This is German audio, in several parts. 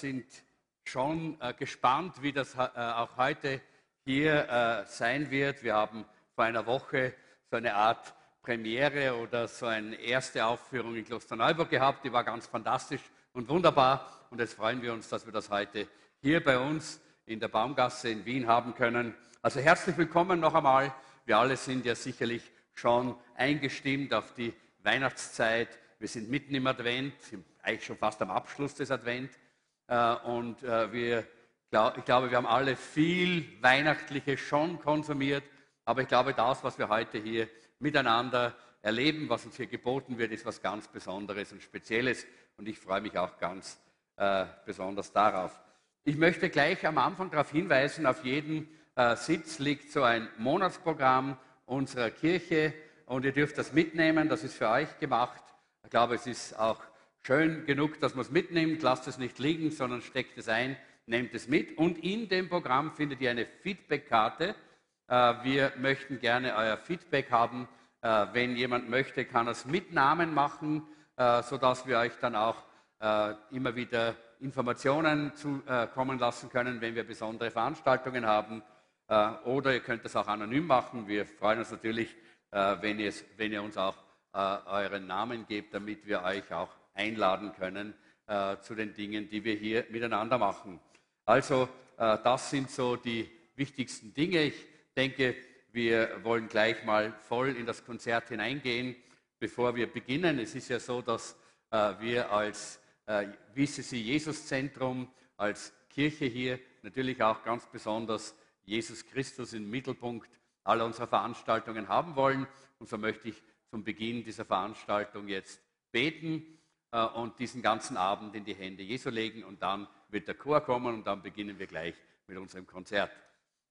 sind schon äh, gespannt, wie das äh, auch heute hier äh, sein wird. Wir haben vor einer Woche so eine Art Premiere oder so eine erste Aufführung in Klosterneuburg gehabt. Die war ganz fantastisch und wunderbar. Und jetzt freuen wir uns, dass wir das heute hier bei uns in der Baumgasse in Wien haben können. Also herzlich willkommen noch einmal. Wir alle sind ja sicherlich schon eingestimmt auf die Weihnachtszeit. Wir sind mitten im Advent, eigentlich schon fast am Abschluss des Advent. Äh, und äh, wir, ich glaube, wir haben alle viel Weihnachtliches schon konsumiert. Aber ich glaube, das, was wir heute hier miteinander erleben, was uns hier geboten wird, ist was ganz Besonderes und Spezielles. Und ich freue mich auch ganz äh, besonders darauf. Ich möchte gleich am Anfang darauf hinweisen, auf jedem Sitz liegt so ein Monatsprogramm unserer Kirche und ihr dürft das mitnehmen, das ist für euch gemacht. Ich glaube, es ist auch schön genug, dass man es mitnimmt. Lasst es nicht liegen, sondern steckt es ein, nehmt es mit. Und in dem Programm findet ihr eine Feedback-Karte. Äh, wir möchten gerne euer Feedback haben. Äh, wenn jemand möchte, kann er es mit Namen machen, äh, sodass wir euch dann auch immer wieder Informationen zukommen lassen können, wenn wir besondere Veranstaltungen haben. Oder ihr könnt es auch anonym machen. Wir freuen uns natürlich, wenn, wenn ihr uns auch euren Namen gebt, damit wir euch auch einladen können zu den Dingen, die wir hier miteinander machen. Also das sind so die wichtigsten Dinge. Ich denke, wir wollen gleich mal voll in das Konzert hineingehen, bevor wir beginnen. Es ist ja so, dass äh, wir als äh, WCC Jesus Zentrum, als Kirche hier natürlich auch ganz besonders Jesus Christus im Mittelpunkt aller unserer Veranstaltungen haben wollen. Und so möchte ich zum Beginn dieser Veranstaltung jetzt beten äh, und diesen ganzen Abend in die Hände Jesu legen. Und dann wird der Chor kommen und dann beginnen wir gleich mit unserem Konzert.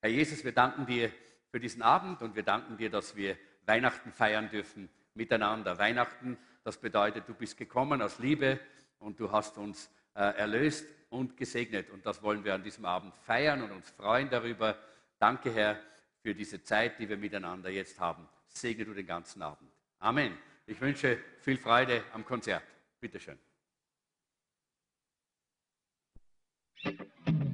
Herr Jesus, wir danken dir für diesen Abend und wir danken dir, dass wir Weihnachten feiern dürfen miteinander. Weihnachten, das bedeutet, du bist gekommen aus Liebe und du hast uns äh, erlöst und gesegnet. Und das wollen wir an diesem Abend feiern und uns freuen darüber. Danke, Herr, für diese Zeit, die wir miteinander jetzt haben. Segne du den ganzen Abend. Amen. Ich wünsche viel Freude am Konzert. Bitteschön. Entscheidung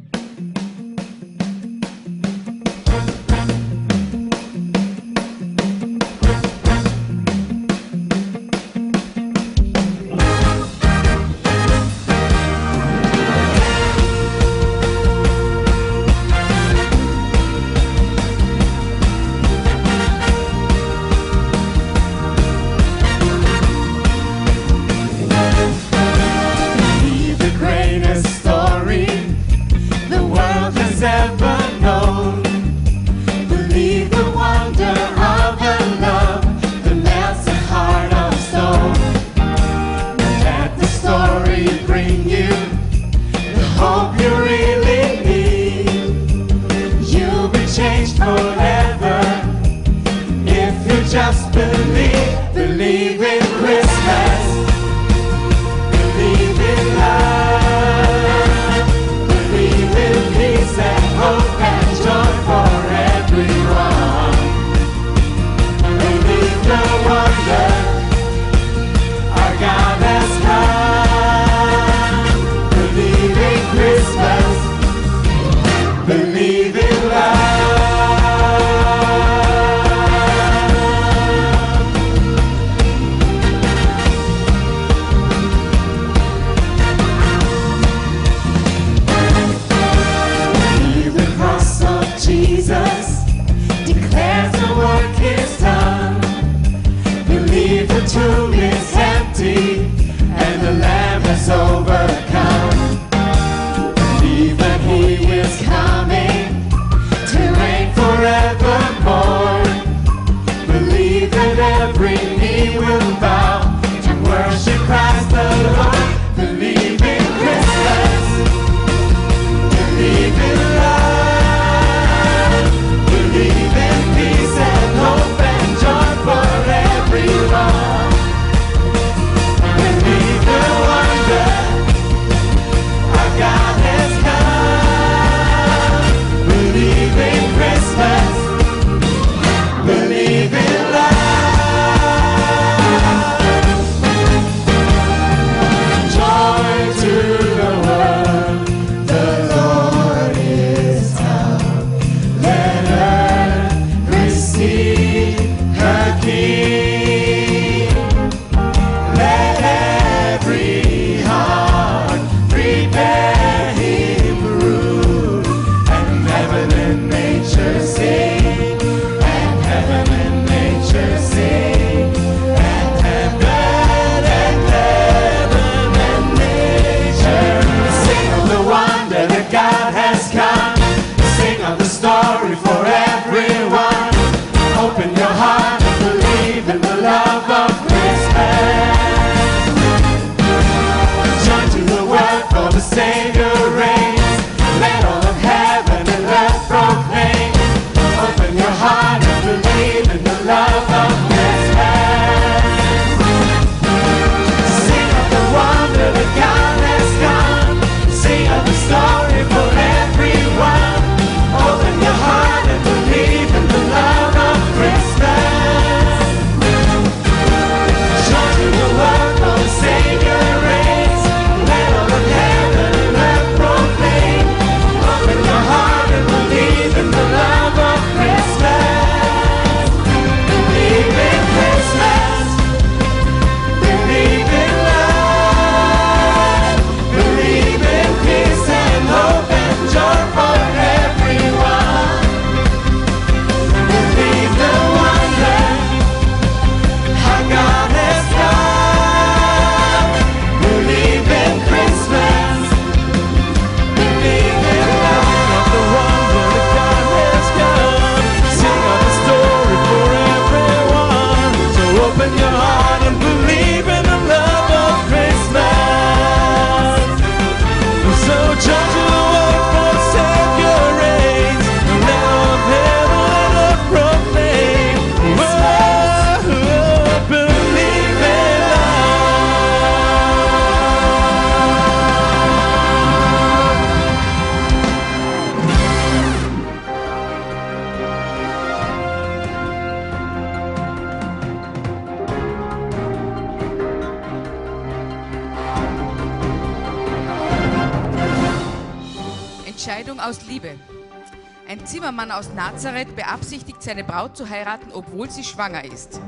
zu heiraten, obwohl sie schwanger ist.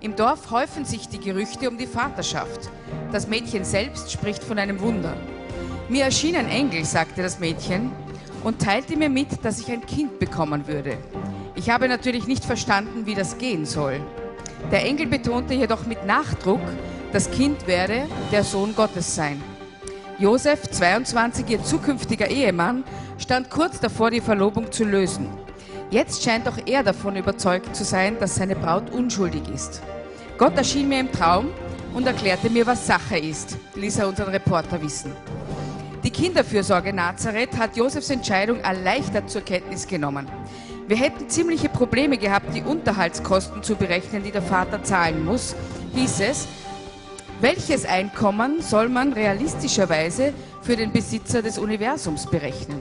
Im Dorf häufen sich die Gerüchte um die Vaterschaft. Das Mädchen selbst spricht von einem Wunder. Mir erschien ein Engel, sagte das Mädchen, und teilte mir mit, dass ich ein Kind bekommen würde. Ich habe natürlich nicht verstanden, wie das gehen soll. Der Engel betonte jedoch mit Nachdruck, das Kind werde der Sohn Gottes sein. Josef, 22, ihr zukünftiger Ehemann, stand kurz davor, die Verlobung zu lösen. Jetzt scheint auch er davon überzeugt zu sein, dass seine Braut unschuldig ist. Gott erschien mir im Traum und erklärte mir, was Sache ist, ließ er unseren Reporter wissen. Die Kinderfürsorge Nazareth hat Josefs Entscheidung erleichtert zur Kenntnis genommen. Wir hätten ziemliche Probleme gehabt, die Unterhaltskosten zu berechnen, die der Vater zahlen muss, hieß es. Welches Einkommen soll man realistischerweise für den Besitzer des Universums berechnen?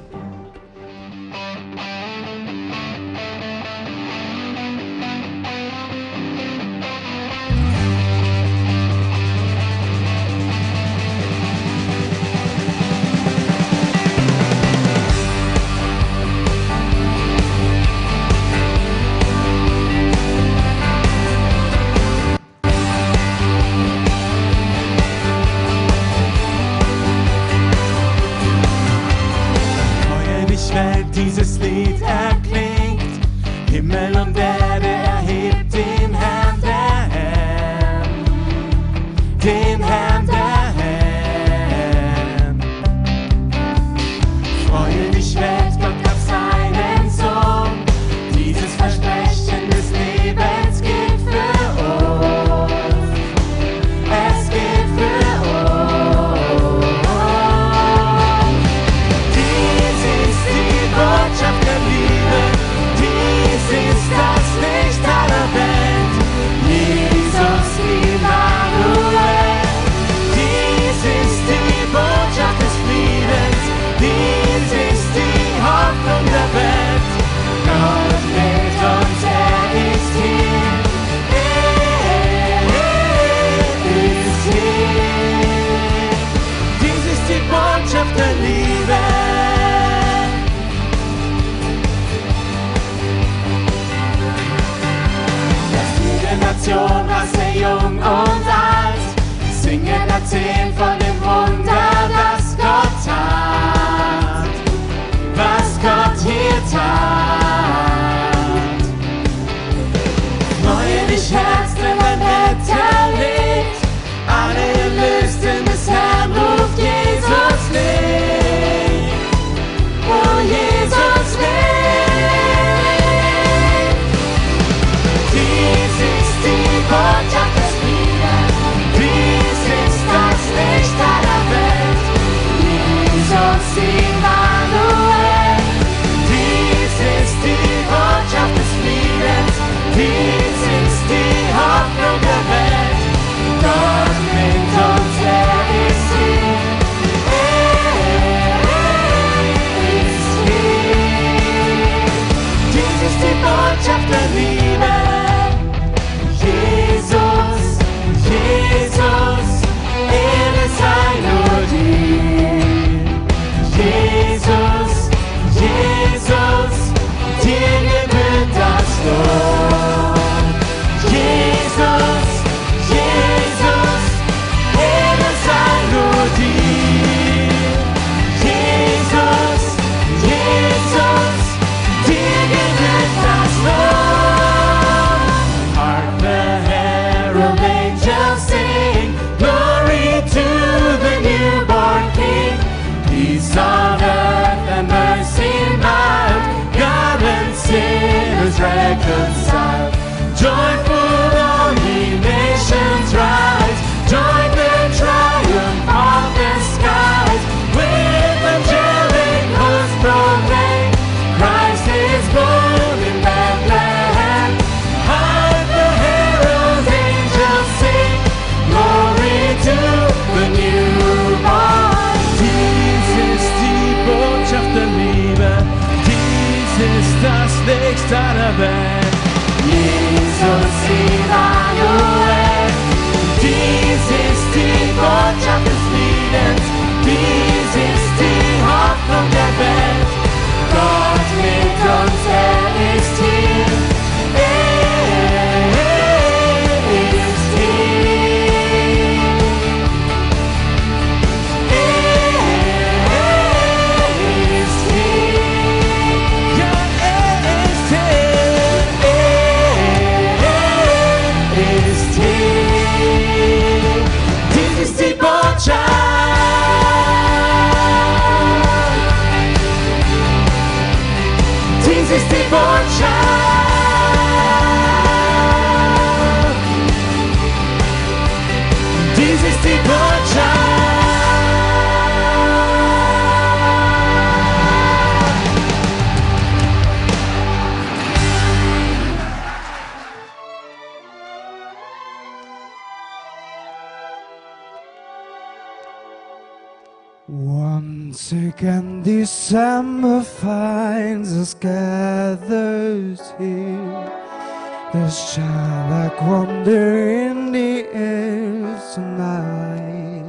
There's shine like wonder in the air tonight.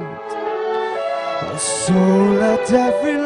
A soul at every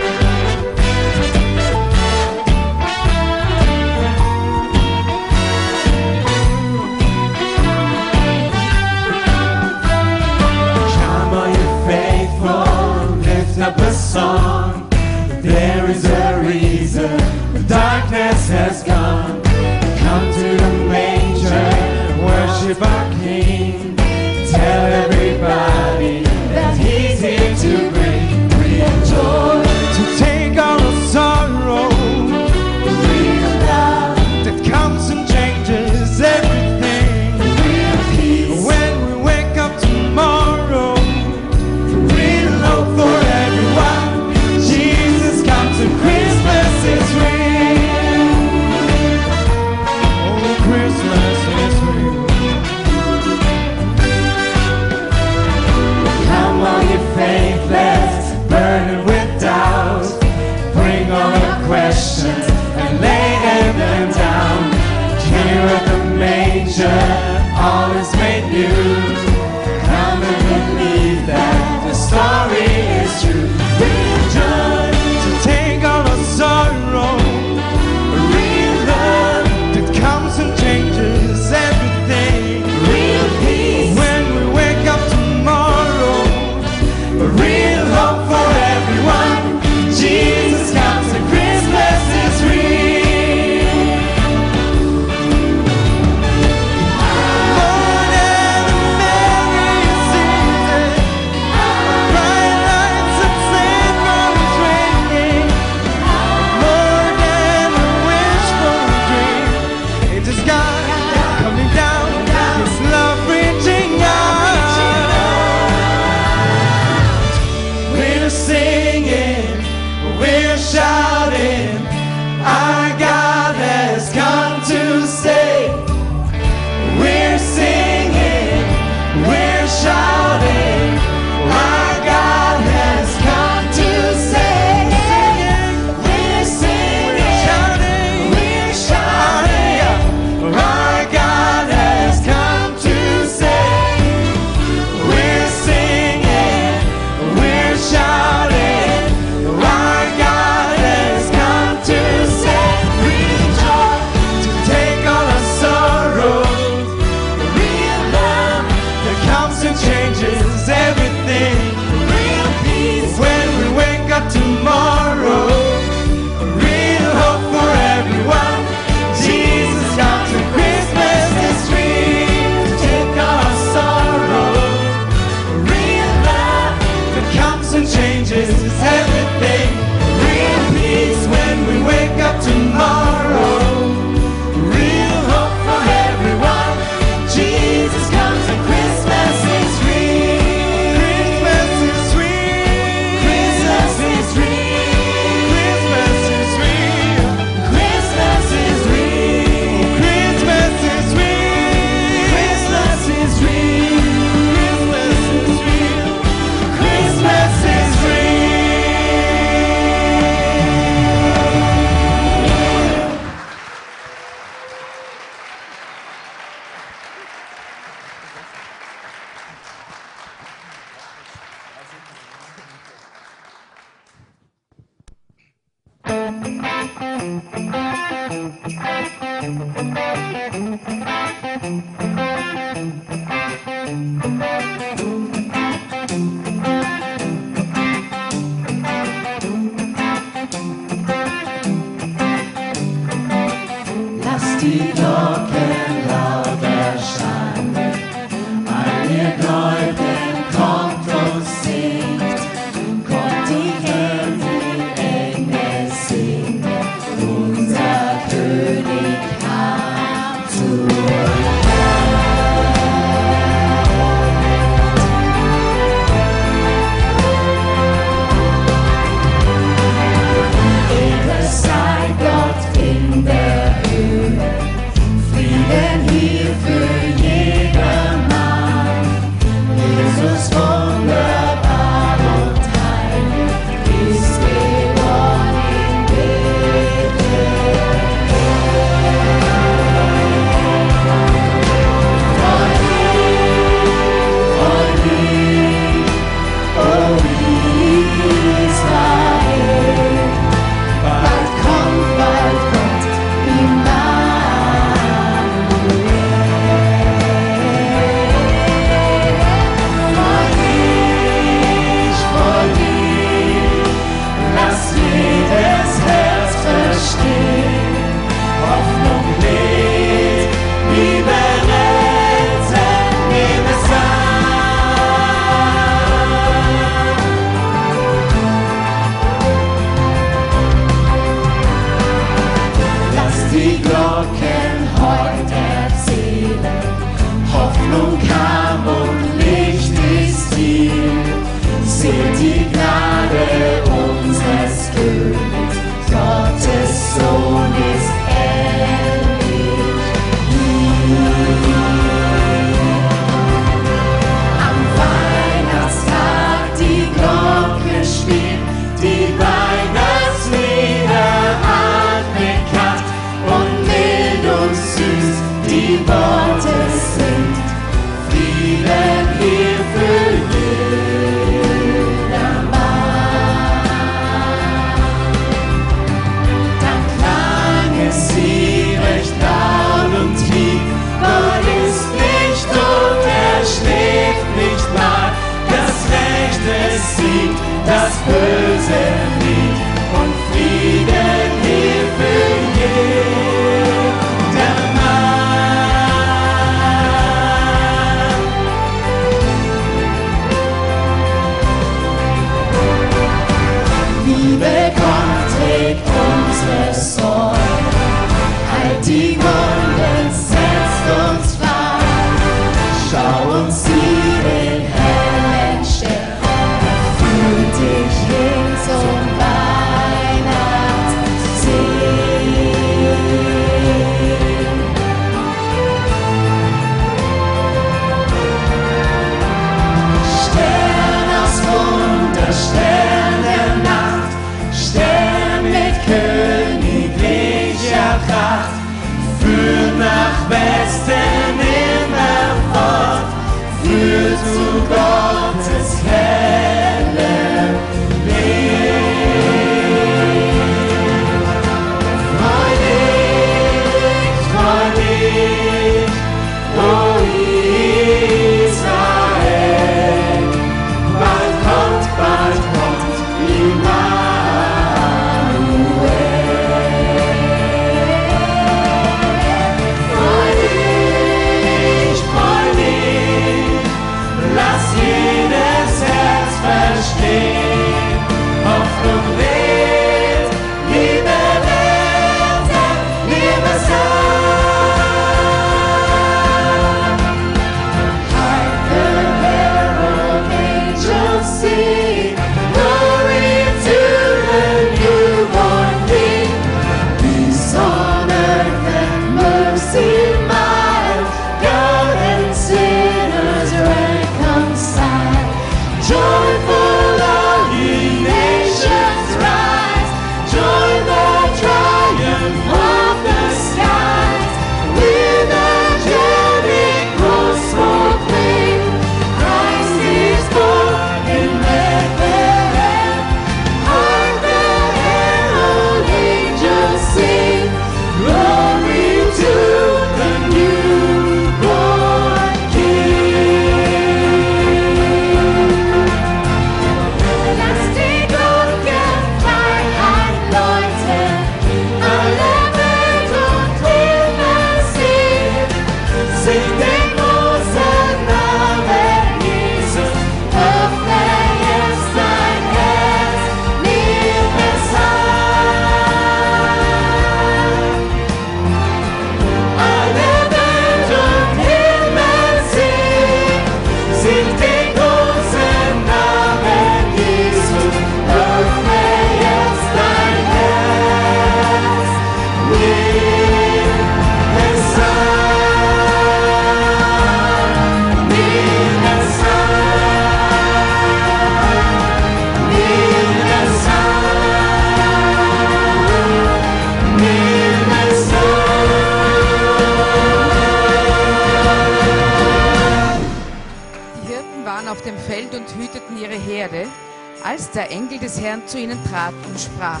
zu ihnen trat und sprach,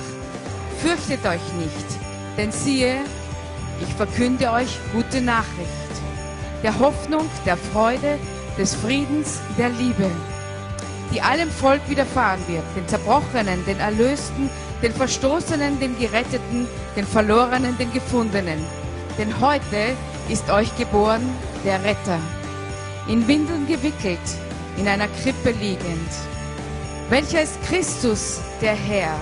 Fürchtet euch nicht, denn siehe, ich verkünde euch gute Nachricht, der Hoffnung, der Freude, des Friedens, der Liebe, die allem Volk widerfahren wird, den Zerbrochenen, den Erlösten, den Verstoßenen, den Geretteten, den Verlorenen, den Gefundenen. Denn heute ist euch geboren der Retter in Windeln gewickelt, in einer Krippe liegend. Welcher ist Christus, der Herr?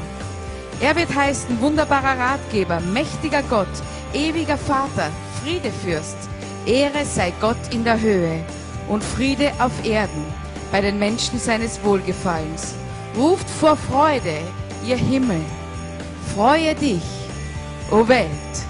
Er wird heißen wunderbarer Ratgeber, mächtiger Gott, ewiger Vater, Friedefürst. Ehre sei Gott in der Höhe und Friede auf Erden bei den Menschen seines Wohlgefallens. Ruft vor Freude, ihr Himmel. Freue dich, o Welt.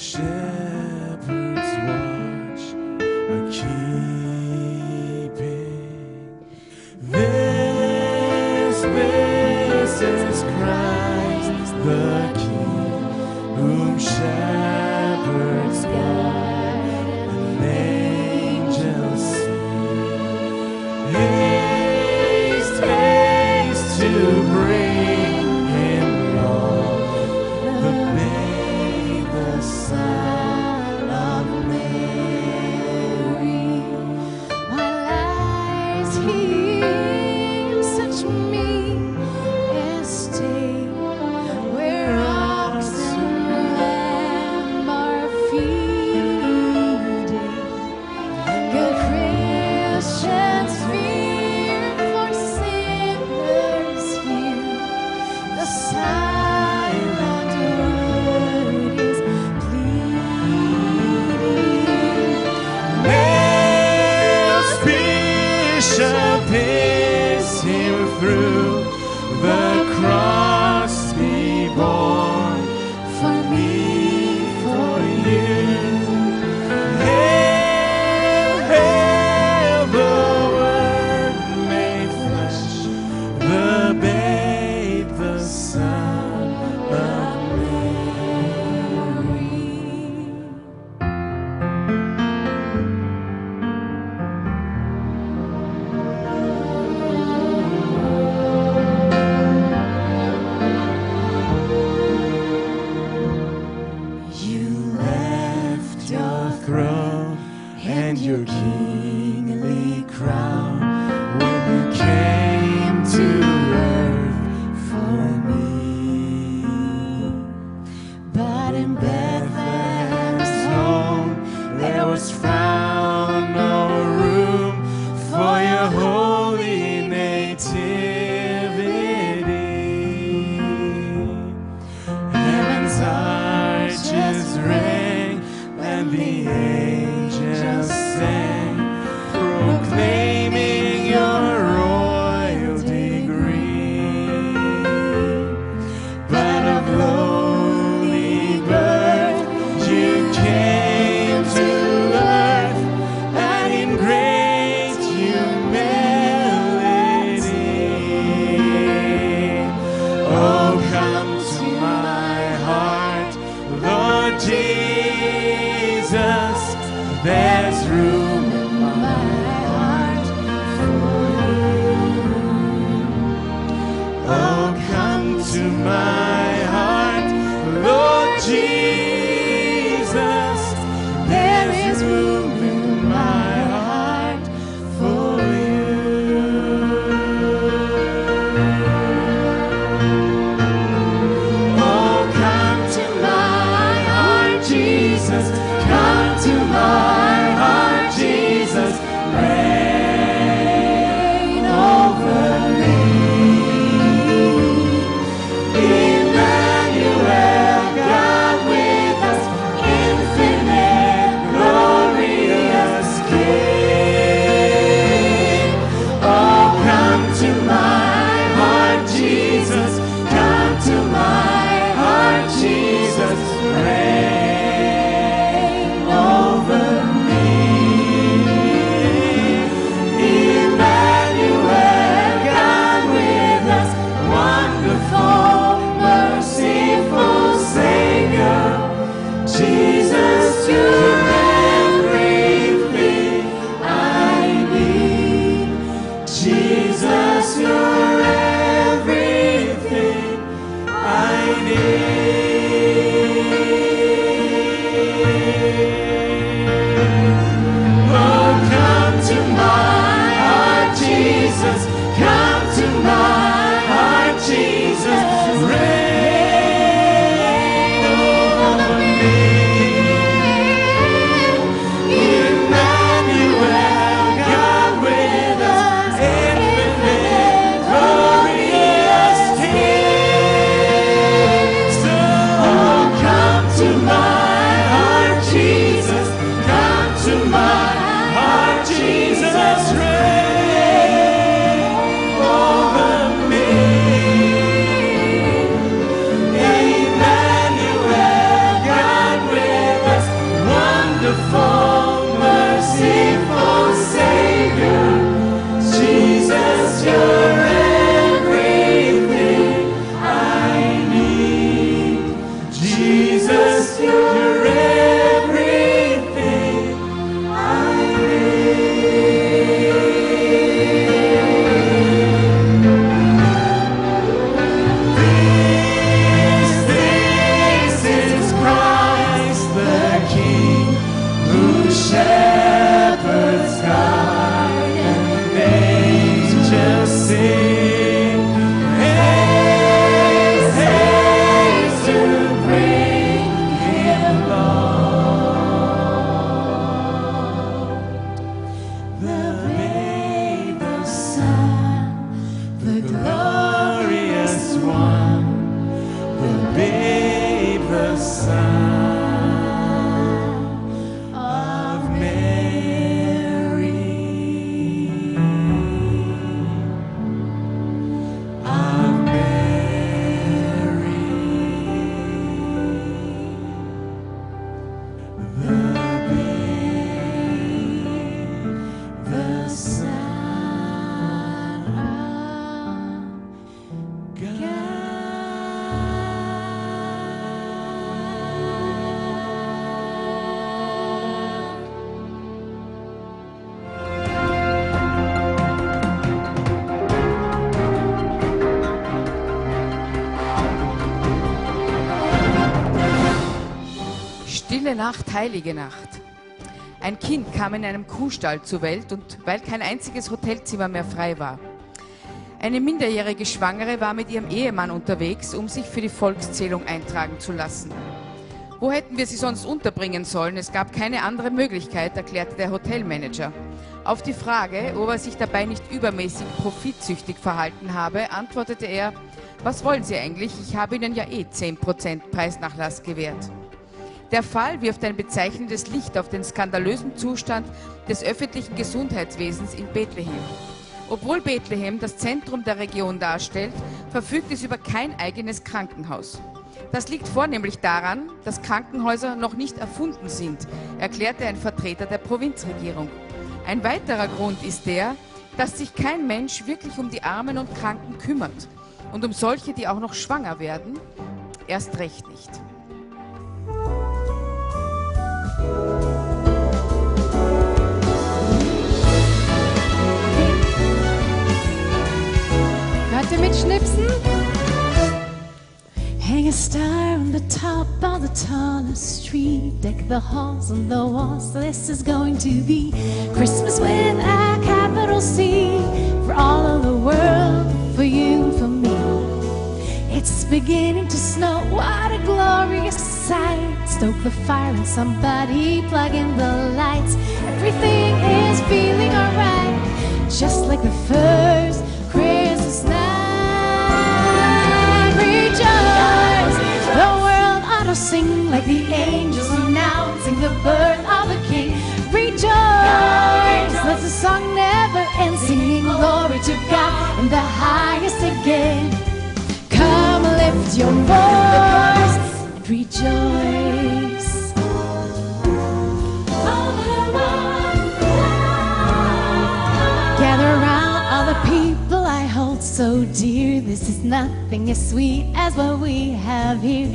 是 man. sound. Nacht, heilige Nacht. Ein Kind kam in einem Kuhstall zur Welt und weil kein einziges Hotelzimmer mehr frei war. Eine minderjährige Schwangere war mit ihrem Ehemann unterwegs, um sich für die Volkszählung eintragen zu lassen. Wo hätten wir sie sonst unterbringen sollen? Es gab keine andere Möglichkeit, erklärte der Hotelmanager. Auf die Frage, ob er sich dabei nicht übermäßig profitsüchtig verhalten habe, antwortete er, was wollen Sie eigentlich? Ich habe Ihnen ja eh 10% Preisnachlass gewährt. Der Fall wirft ein bezeichnendes Licht auf den skandalösen Zustand des öffentlichen Gesundheitswesens in Bethlehem. Obwohl Bethlehem das Zentrum der Region darstellt, verfügt es über kein eigenes Krankenhaus. Das liegt vornehmlich daran, dass Krankenhäuser noch nicht erfunden sind, erklärte ein Vertreter der Provinzregierung. Ein weiterer Grund ist der, dass sich kein Mensch wirklich um die Armen und Kranken kümmert. Und um solche, die auch noch schwanger werden, erst recht nicht. Hört ihr mitschnipsen? Hang a star on the top of the tallest tree. Deck the halls and the walls. This is going to be Christmas with a capital C. For all of the world, for you for me. It's beginning to snow. What a glorious sight. Stoke the fire and somebody plug in the lights. Everything is feeling alright. Just like the first Christmas night. Rejoice. The world ought to sing like the angels announcing the birth of the King. Rejoice. Let the song never end, singing glory to God in the highest again. Come lift your voice rejoice. Gather around all the people I hold so dear. This is nothing as sweet as what we have here.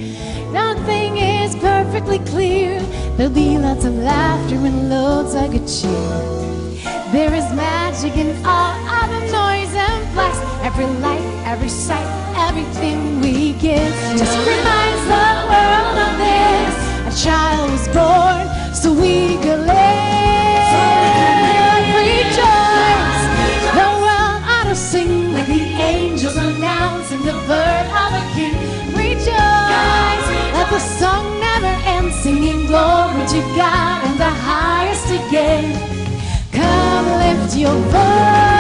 Nothing is perfectly clear. There'll be lots of laughter and loads of good cheer. There is magic in all of the noise and. Every light, every sight, everything we give just reminds the world of this. A child was born so we could live. Rejoice. The world ought to sing like the angels announcing the birth of a king. Rejoice. Let the song never end, singing glory to God in the highest again. Come lift your voice,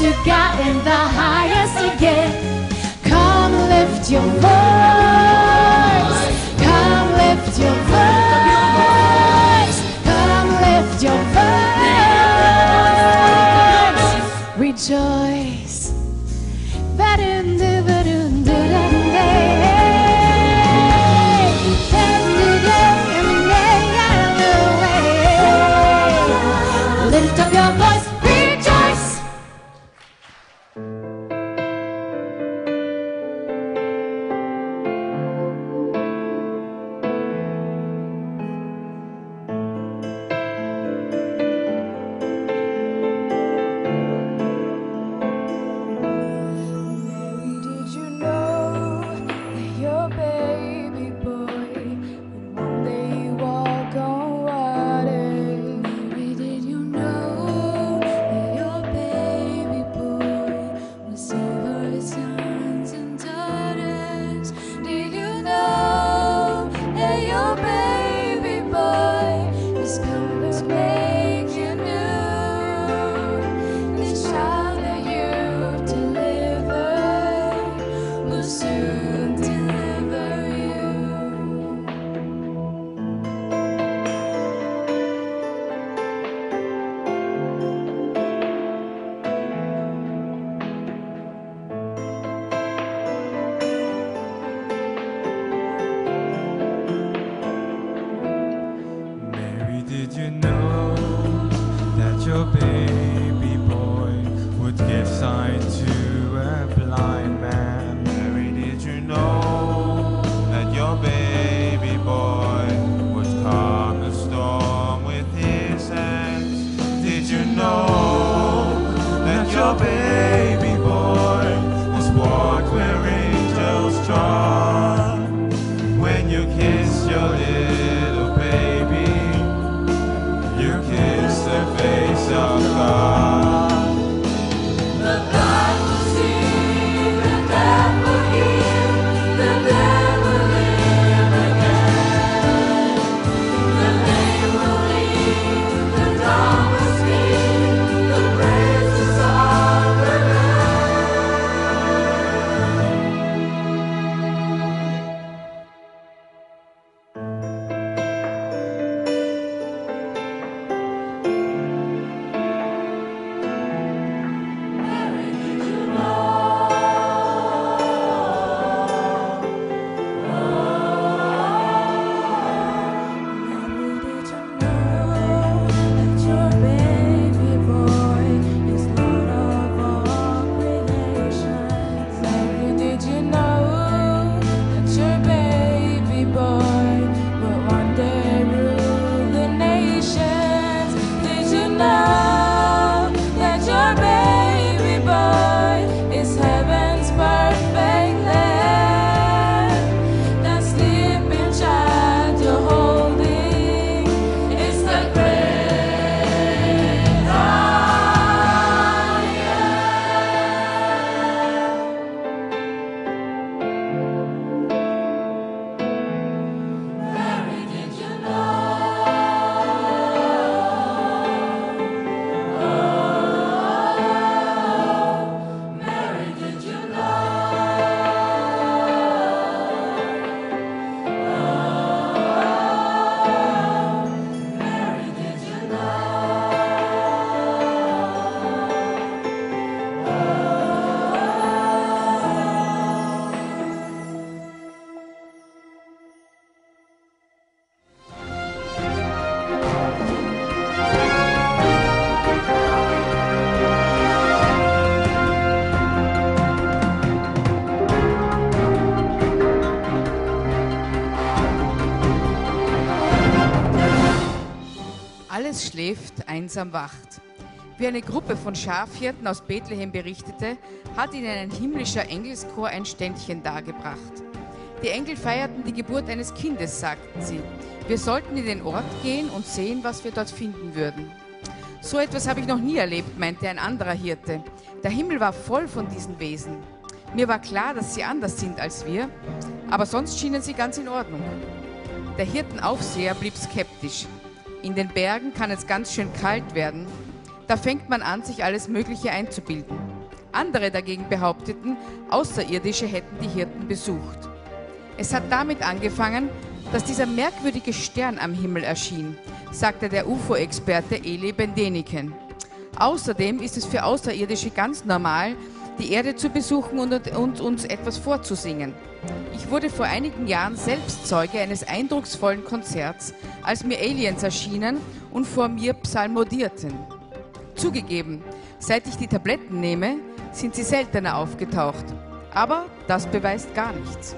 to God in the highest again. Come lift your voice, schläft, einsam wacht. Wie eine Gruppe von Schafhirten aus Bethlehem berichtete, hat ihnen ein himmlischer Engelschor ein Ständchen dargebracht. Die Engel feierten die Geburt eines Kindes, sagten sie. Wir sollten in den Ort gehen und sehen, was wir dort finden würden. So etwas habe ich noch nie erlebt, meinte ein anderer Hirte. Der Himmel war voll von diesen Wesen. Mir war klar, dass sie anders sind als wir, aber sonst schienen sie ganz in Ordnung. Der Hirtenaufseher blieb skeptisch. In den Bergen kann es ganz schön kalt werden. Da fängt man an, sich alles Mögliche einzubilden. Andere dagegen behaupteten, Außerirdische hätten die Hirten besucht. Es hat damit angefangen, dass dieser merkwürdige Stern am Himmel erschien, sagte der UFO-Experte Eli Bendeniken. Außerdem ist es für Außerirdische ganz normal, die Erde zu besuchen und, und uns etwas vorzusingen. Ich wurde vor einigen Jahren selbst Zeuge eines eindrucksvollen Konzerts, als mir Aliens erschienen und vor mir psalmodierten. Zugegeben, seit ich die Tabletten nehme, sind sie seltener aufgetaucht. Aber das beweist gar nichts.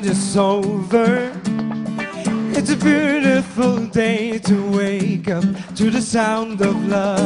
It's over. It's a beautiful day to wake up to the sound of love.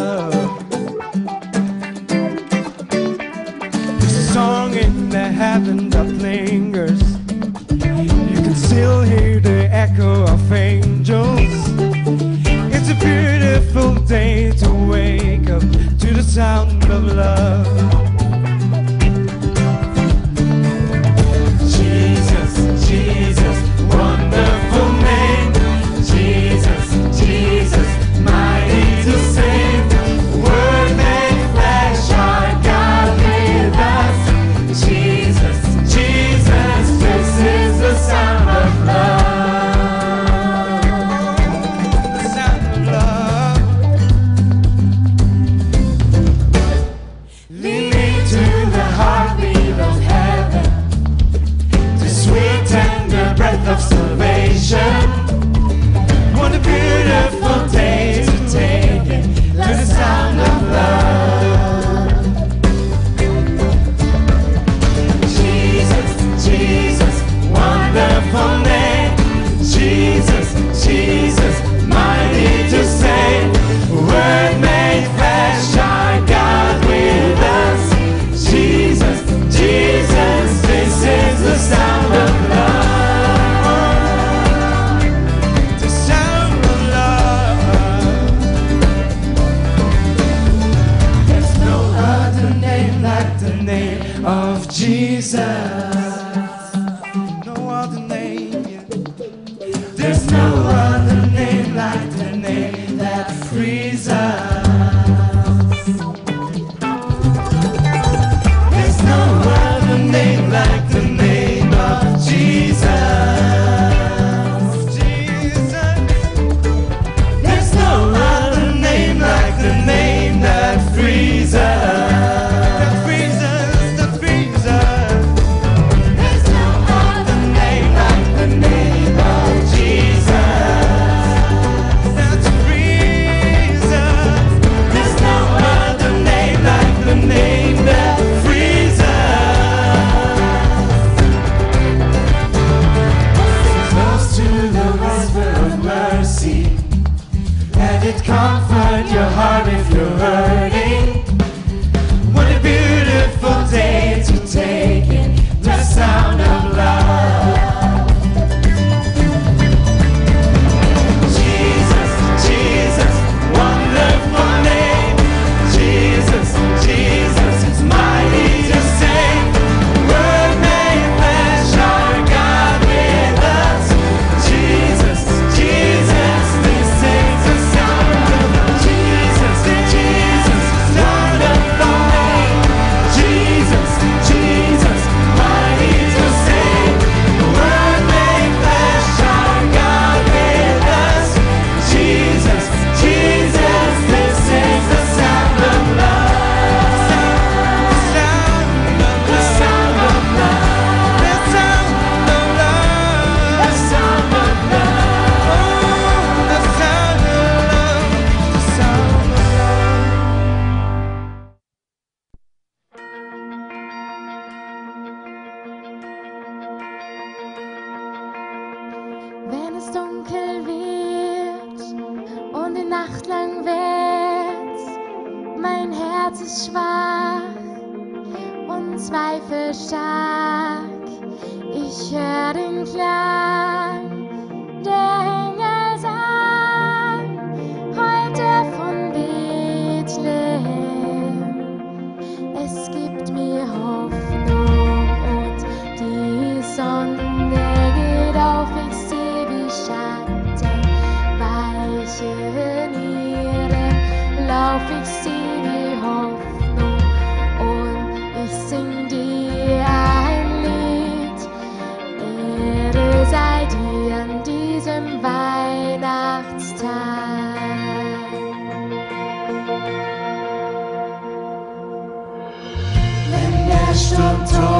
of time.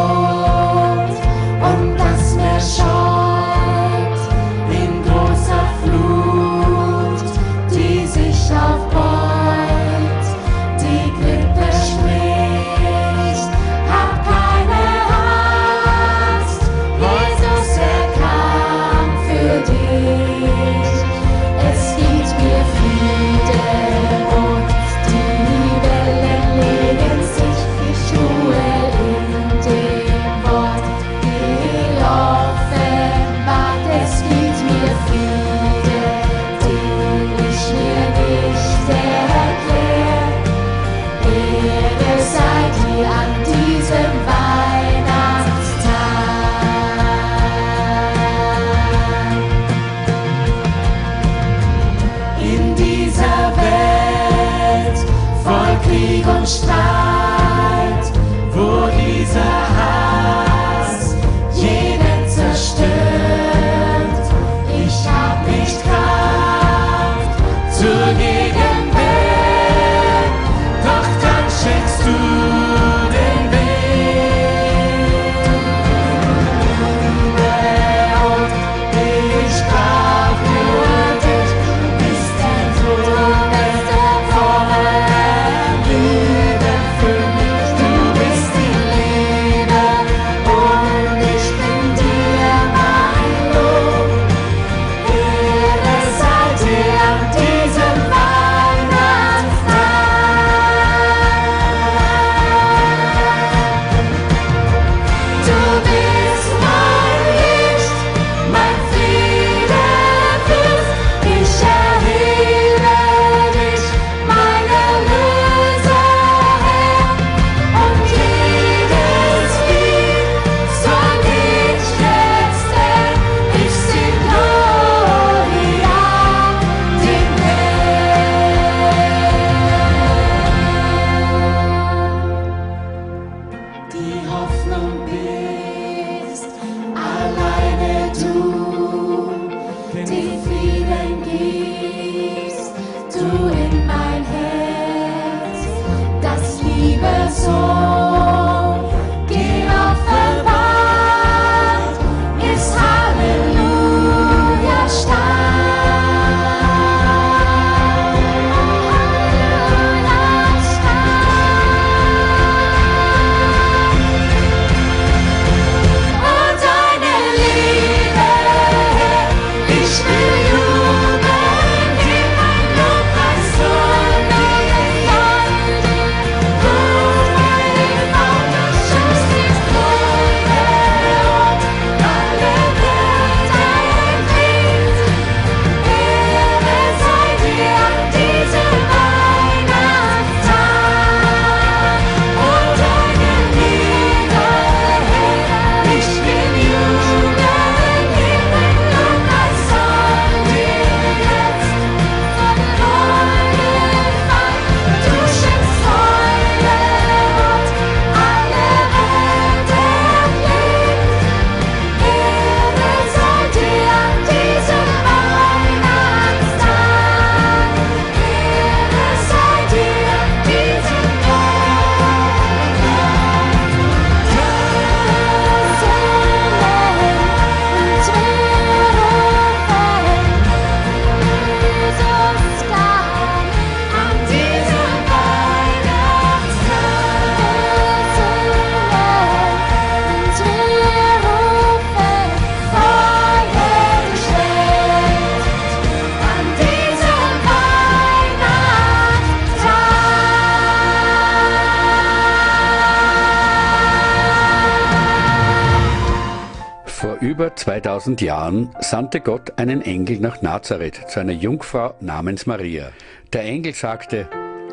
2000 Jahren sandte Gott einen Engel nach Nazareth zu einer Jungfrau namens Maria. Der Engel sagte,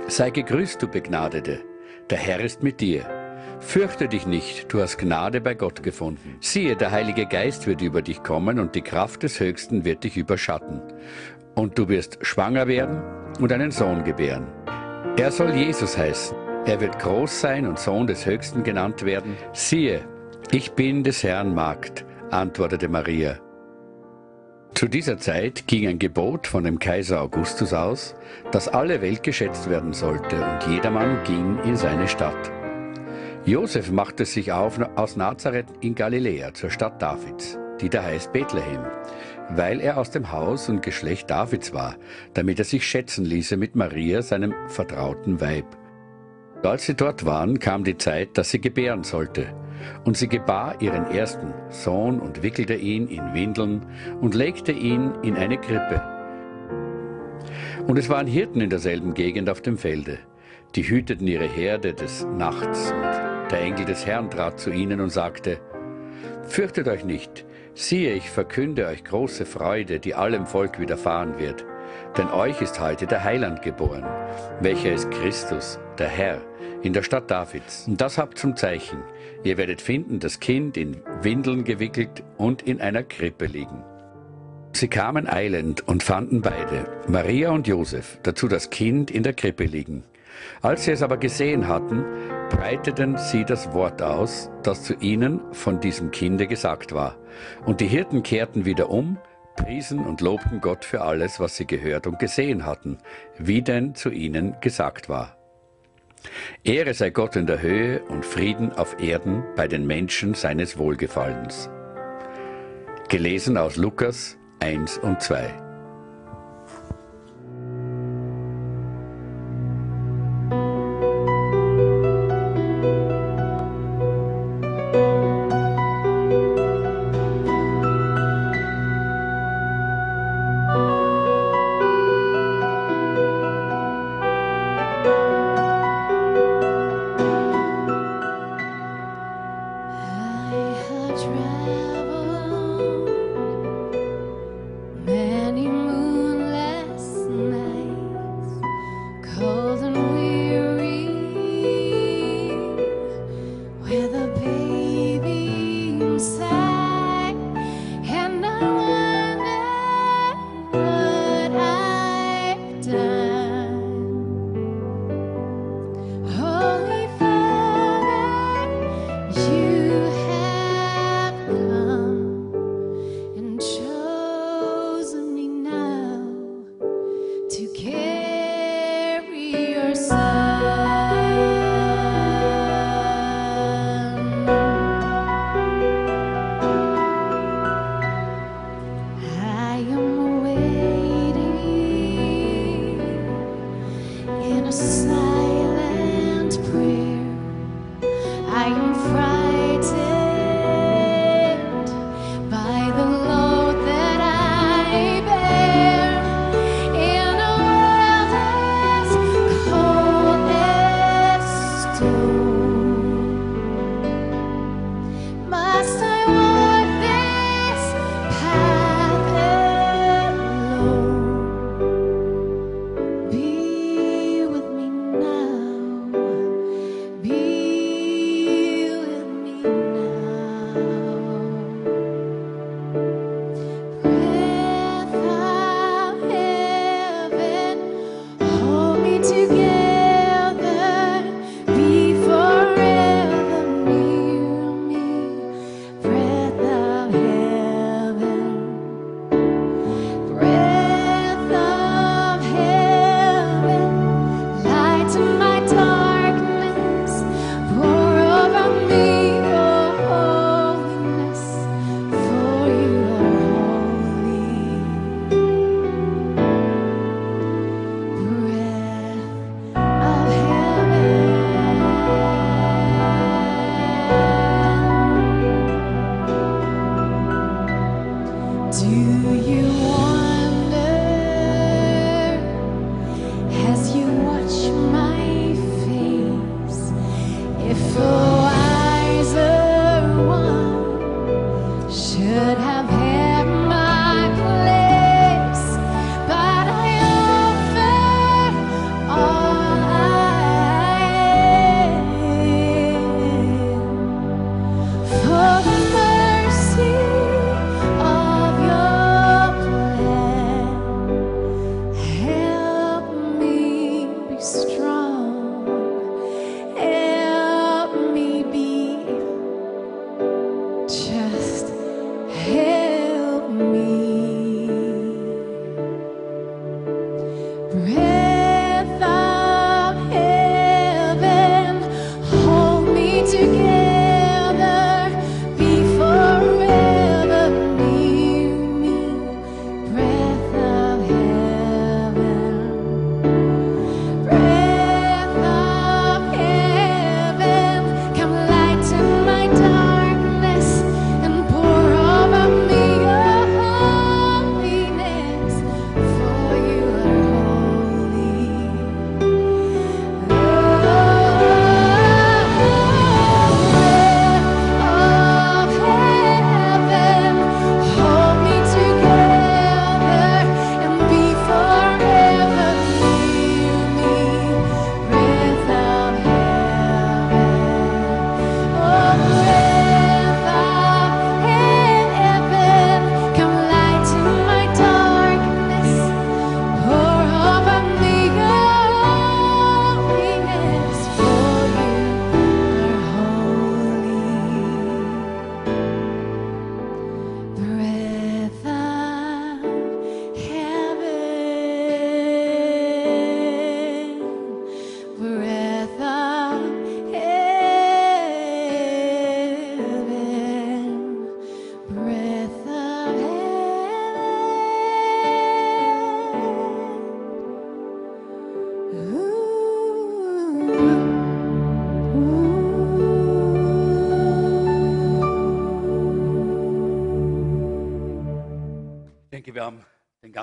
Sei gegrüßt, du Begnadete, der Herr ist mit dir. Fürchte dich nicht, du hast Gnade bei Gott gefunden. Siehe, der Heilige Geist wird über dich kommen und die Kraft des Höchsten wird dich überschatten. Und du wirst schwanger werden und einen Sohn gebären. Er soll Jesus heißen. Er wird groß sein und Sohn des Höchsten genannt werden. Siehe, ich bin des Herrn Magd antwortete Maria. Zu dieser Zeit ging ein Gebot von dem Kaiser Augustus aus, dass alle Welt geschätzt werden sollte und jedermann ging in seine Stadt. Josef machte sich auf aus Nazareth in Galiläa zur Stadt Davids, die da heißt Bethlehem, weil er aus dem Haus und Geschlecht Davids war, damit er sich schätzen ließe mit Maria, seinem vertrauten Weib. Als sie dort waren, kam die Zeit, dass sie gebären sollte. Und sie gebar ihren ersten Sohn und wickelte ihn in Windeln und legte ihn in eine Krippe. Und es waren Hirten in derselben Gegend auf dem Felde. Die hüteten ihre Herde des Nachts. Und der Engel des Herrn trat zu ihnen und sagte, Fürchtet euch nicht, siehe, ich verkünde euch große Freude, die allem Volk widerfahren wird. Denn euch ist heute der Heiland geboren, welcher ist Christus, der Herr, in der Stadt Davids. Und das habt zum Zeichen. Ihr werdet finden, das Kind in Windeln gewickelt und in einer Krippe liegen. Sie kamen eilend und fanden beide, Maria und Josef, dazu das Kind in der Krippe liegen. Als sie es aber gesehen hatten, breiteten sie das Wort aus, das zu ihnen von diesem Kinde gesagt war. Und die Hirten kehrten wieder um, priesen und lobten Gott für alles, was sie gehört und gesehen hatten, wie denn zu ihnen gesagt war. Ehre sei Gott in der Höhe und Frieden auf Erden bei den Menschen seines Wohlgefallens. Gelesen aus Lukas 1 und 2.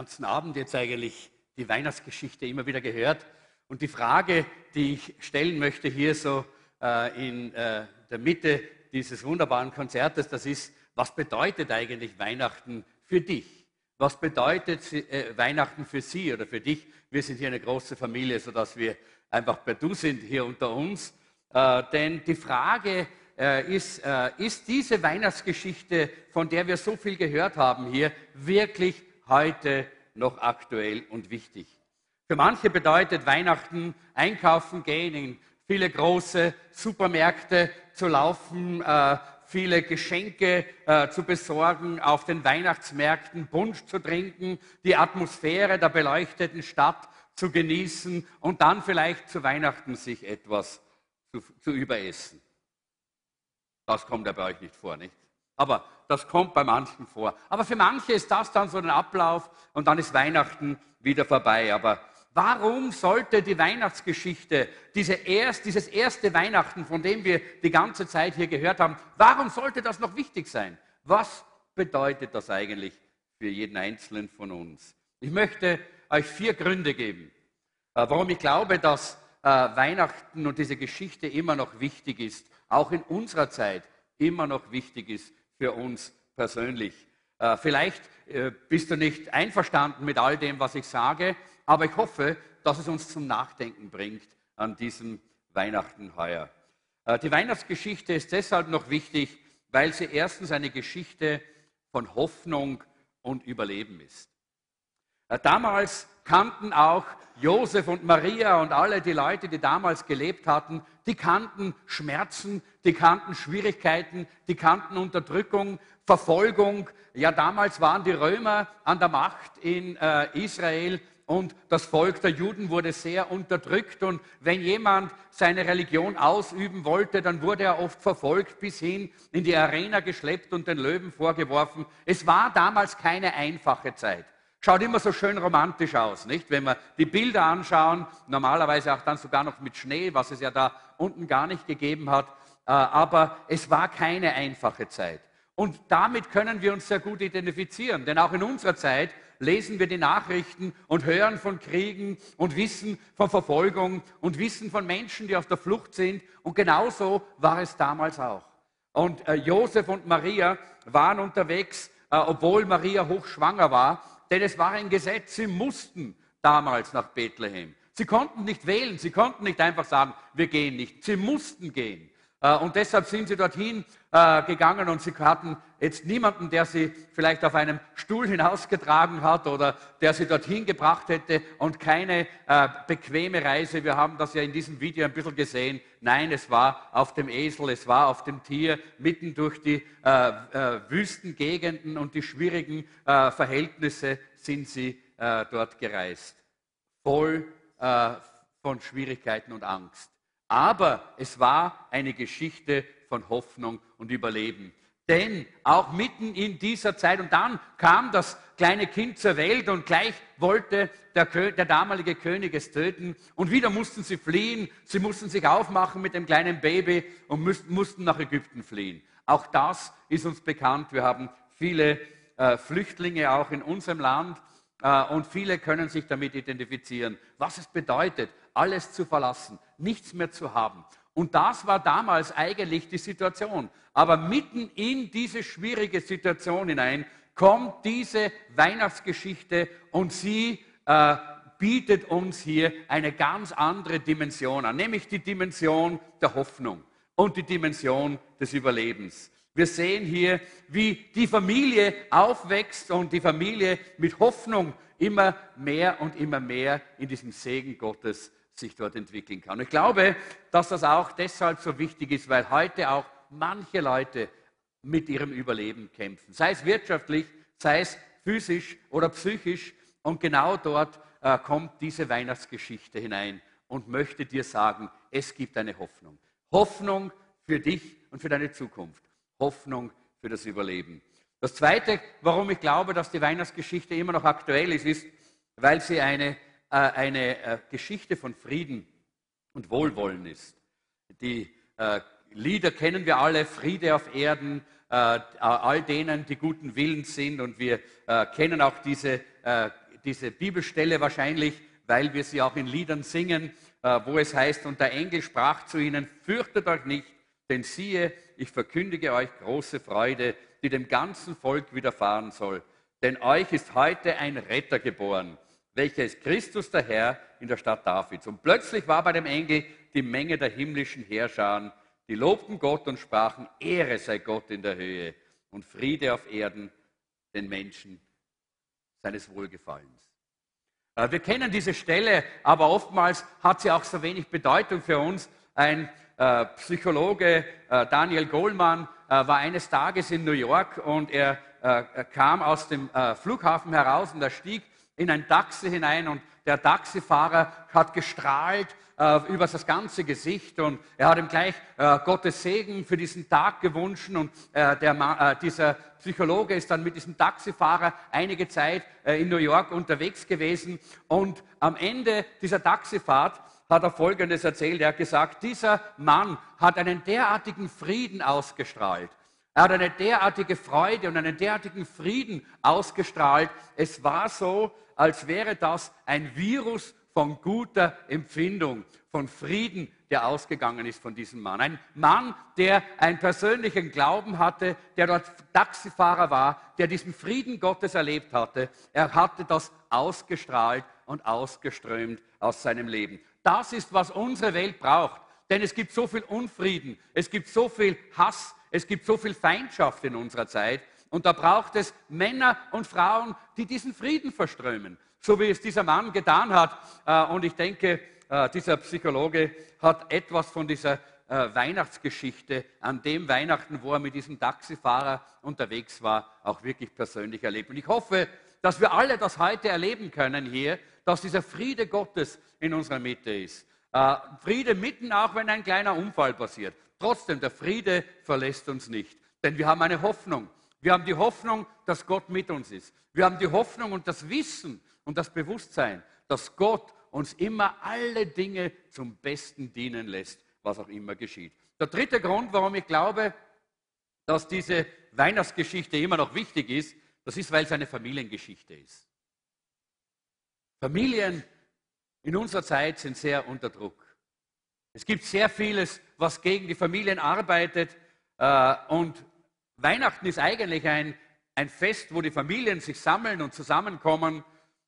ganzen Abend jetzt eigentlich die Weihnachtsgeschichte immer wieder gehört. Und die Frage, die ich stellen möchte hier so äh, in äh, der Mitte dieses wunderbaren Konzertes, das ist, was bedeutet eigentlich Weihnachten für dich? Was bedeutet äh, Weihnachten für Sie oder für dich? Wir sind hier eine große Familie, sodass wir einfach per Du sind hier unter uns. Äh, denn die Frage äh, ist, äh, ist diese Weihnachtsgeschichte, von der wir so viel gehört haben hier, wirklich heute noch aktuell und wichtig? Für manche bedeutet Weihnachten einkaufen gehen, in viele große Supermärkte zu laufen, äh, viele Geschenke äh, zu besorgen, auf den Weihnachtsmärkten Punsch zu trinken, die Atmosphäre der beleuchteten Stadt zu genießen und dann vielleicht zu Weihnachten sich etwas zu, zu überessen. Das kommt ja bei euch nicht vor, nicht? Aber das kommt bei manchen vor. Aber für manche ist das dann so ein Ablauf und dann ist Weihnachten wieder vorbei. Aber warum sollte die Weihnachtsgeschichte, diese erst, dieses erste Weihnachten, von dem wir die ganze Zeit hier gehört haben, warum sollte das noch wichtig sein? Was bedeutet das eigentlich für jeden Einzelnen von uns? Ich möchte euch vier Gründe geben, äh, warum ich glaube, dass äh, Weihnachten und diese Geschichte immer noch wichtig ist, auch in unserer Zeit immer noch wichtig ist für uns persönlich. Äh, Vielleicht äh, bist du nicht einverstanden mit all dem, was ich sage, aber ich hoffe, dass es uns zum Nachdenken bringt an diesem Weihnachten heuer. Äh, Die Weihnachtsgeschichte ist deshalb noch wichtig, weil sie erstens eine Geschichte von Hoffnung und Überleben ist. Damals kannten auch Josef und Maria und alle die Leute, die damals gelebt hatten, die kannten Schmerzen, die kannten Schwierigkeiten, die kannten Unterdrückung, Verfolgung. Ja, damals waren die Römer an der Macht in äh, Israel und das Volk der Juden wurde sehr unterdrückt. Und wenn jemand seine Religion ausüben wollte, dann wurde er oft verfolgt, bis hin in die Arena geschleppt und den Löwen vorgeworfen. Es war damals keine einfache Zeit. Schaut immer so schön romantisch aus, nicht? Wenn wir die Bilder anschauen, normalerweise auch dann sogar noch mit Schnee, was es ja da unten gar nicht gegeben hat. Äh, Aber es war keine einfache Zeit. Und damit können wir uns sehr gut identifizieren, denn auch in unserer Zeit lesen wir die Nachrichten und hören von Kriegen und wissen von Verfolgung und wissen von Menschen, die auf der Flucht sind. Und genauso war es damals auch. Und äh, Josef und Maria waren unterwegs, äh, obwohl Maria hochschwanger war, denn es war ein Gesetz, sie mussten damals nach Bethlehem. Sie konnten nicht wählen, sie konnten nicht einfach sagen, wir gehen nicht. Sie mussten gehen. Äh, Und deshalb sind sie dorthin äh, gegangen und sie hatten jetzt niemanden, der sie vielleicht auf einem Stuhl hinausgetragen hat oder der sie dorthin gebracht hätte und keine äh, bequeme Reise. Wir haben das ja in diesem Video ein bisschen gesehen. Nein, es war auf dem Esel, es war auf dem Tier, mitten durch die äh, äh, Wüstengegenden und die schwierigen äh, Verhältnisse sind sie äh, dort gereist. voll von Schwierigkeiten und Angst. Aber es war eine Geschichte von Hoffnung und Überleben. Denn auch mitten in dieser Zeit, und dann kam das kleine Kind zur Welt und gleich wollte der, der, damalige König es töten. Und wieder mussten sie fliehen, sie mussten sich aufmachen mit dem kleinen Baby und mussten nach Ägypten fliehen. Auch das ist uns bekannt. Wir haben viele äh, Flüchtlinge auch in unserem Land und viele können sich damit identifizieren, was es bedeutet, alles zu verlassen, nichts mehr zu haben. Und das war damals eigentlich die Situation. Aber mitten in diese schwierige Situation hinein kommt diese Weihnachtsgeschichte und sie äh, bietet uns hier eine ganz andere Dimension an, nämlich die Dimension der Hoffnung und die Dimension des Überlebens. Wir sehen hier, wie die Familie aufwächst und die Familie mit Hoffnung immer mehr und immer mehr in diesem Segen Gottes sich dort entwickeln kann. Ich glaube, dass das auch deshalb so wichtig ist, weil heute auch manche Leute mit ihrem Überleben kämpfen, sei es wirtschaftlich, sei es physisch oder psychisch. Und genau dort äh, kommt diese Weihnachtsgeschichte hinein und möchte dir sagen, es gibt eine Hoffnung. Hoffnung für dich und für deine Zukunft. Hoffnung für das Überleben. Das Zweite, warum ich glaube, dass die Weihnachtsgeschichte immer noch aktuell ist, ist, weil sie eine äh, eine äh, Geschichte von Frieden und Wohlwollen ist. Die äh, Lieder kennen wir alle, Friede auf Erden, all denen, die guten Willens sind. Und wir kennen auch diese, diese Bibelstelle wahrscheinlich, weil wir sie auch in Liedern singen, wo es heißt, und der Engel sprach zu ihnen, fürchtet euch nicht, denn siehe, ich verkündige euch große Freude, die dem ganzen Volk widerfahren soll. Denn euch ist heute ein Retter geboren welcher ist Christus der Herr in der Stadt Davids. Und plötzlich war bei dem Engel die Menge der himmlischen Heerscharen, die lobten Gott und sprachen, Ehre sei Gott in der Höhe und Friede auf Erden den Menschen seines Wohlgefallens. Äh, wir kennen diese Stelle, aber oftmals hat sie auch so wenig Bedeutung für uns. Ein äh, Psychologe, äh, Daniel Gohlmann, äh, war eines Tages in New York und er kam aus dem Flughafen heraus und er stieg in ein Taxi hinein und der Taxifahrer hat gestrahlt äh, über das ganze Gesicht und er hat ihm gleich äh, Gottes Segen für diesen Tag gewünscht und äh, der, dieser Psychologe ist dann mit diesem Taxifahrer einige Zeit in New York unterwegs gewesen und am Ende dieser Taxifahrt hat er Folgendes erzählt. Er hat gesagt, dieser Mann hat einen derartigen Frieden ausgestrahlt. Er hat eine derartige Freude und einen derartigen Frieden ausgestrahlt. Es war so, als wäre das ein Virus von guter Empfindung, von Frieden, der ausgegangen ist von diesem Mann. Ein Mann, der einen persönlichen Glauben hatte, der dort Taxifahrer war, der diesen Frieden Gottes erlebt hatte. Er hatte das ausgestrahlt und ausgeströmt aus seinem Leben. Das ist, was unsere Welt braucht. Denn es gibt so viel Unfrieden, es gibt so viel Hass, es gibt so viel Feindschaft in unserer Zeit. Und da braucht es Männer und Frauen, die diesen Frieden verströmen, so wie es dieser Mann getan hat. Äh, und ich denke, äh, dieser Psychologe hat etwas von dieser äh, Weihnachtsgeschichte an dem Weihnachten, wo er mit diesem Taxifahrer unterwegs war, auch wirklich persönlich erlebt. Und ich hoffe, dass wir alle das heute erleben können hier, dass dieser Friede Gottes in unserer Mitte ist. Friede mitten, auch wenn ein kleiner Unfall passiert. Trotzdem, der Friede verlässt uns nicht, denn wir haben eine Hoffnung. Wir haben die Hoffnung, dass Gott mit uns ist. Wir haben die Hoffnung und das Wissen und das Bewusstsein, dass Gott uns immer alle Dinge zum Besten dienen lässt, was auch immer geschieht. Der dritte Grund, warum ich glaube, dass diese Weihnachtsgeschichte immer noch wichtig ist, das ist, weil es eine Familiengeschichte ist. Familien in unserer Zeit sind sehr unter Druck. Es gibt sehr vieles, was gegen die Familien arbeitet äh, und Weihnachten ist eigentlich ein, ein Fest, wo die Familien sich sammeln und zusammenkommen.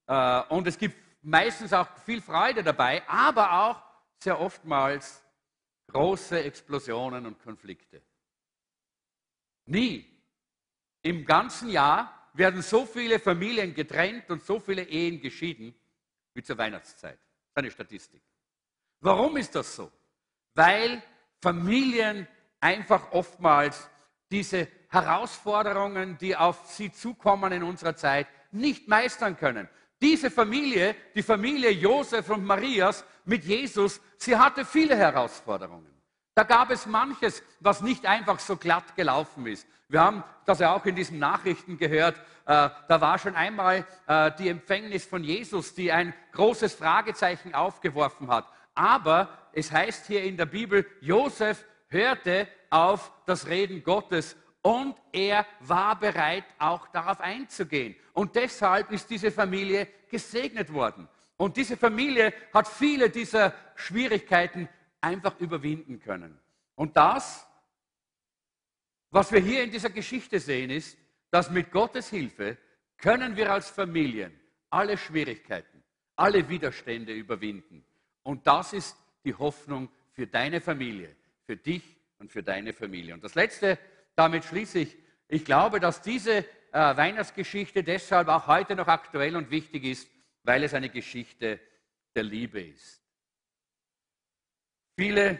Äh, und es gibt meistens auch viel Freude dabei, aber auch sehr oftmals große Explosionen und Konflikte. Nie im ganzen Jahr werden so viele Familien getrennt und so viele Ehen geschieden wie zur Weihnachtszeit. Das ist eine Statistik. Warum ist das so? Weil Familien einfach oftmals diese Herausforderungen, die auf sie zukommen in unserer Zeit, nicht meistern können. Diese Familie, die Familie Josef und Marias mit Jesus, sie hatte viele Herausforderungen. Da gab es manches, was nicht einfach so glatt gelaufen ist. Wir haben das ja auch in diesen Nachrichten gehört. Äh, da war schon einmal äh, die Empfängnis von Jesus, die ein großes Fragezeichen aufgeworfen hat. Aber es heißt hier in der Bibel, Josef hörte auf das Reden Gottes und er war bereit, auch darauf einzugehen. Und deshalb ist diese Familie gesegnet worden. Und diese Familie hat viele dieser Schwierigkeiten einfach überwinden können. Und das, was wir hier in dieser Geschichte sehen, ist, dass mit Gottes Hilfe können wir als Familien alle Schwierigkeiten, alle Widerstände überwinden. Und das ist die Hoffnung für deine Familie, für dich und für deine Familie. Und das Letzte, damit schließe ich, ich glaube, dass diese äh, Weihnachtsgeschichte deshalb auch heute noch aktuell und wichtig ist, weil es eine Geschichte der Liebe ist. Viele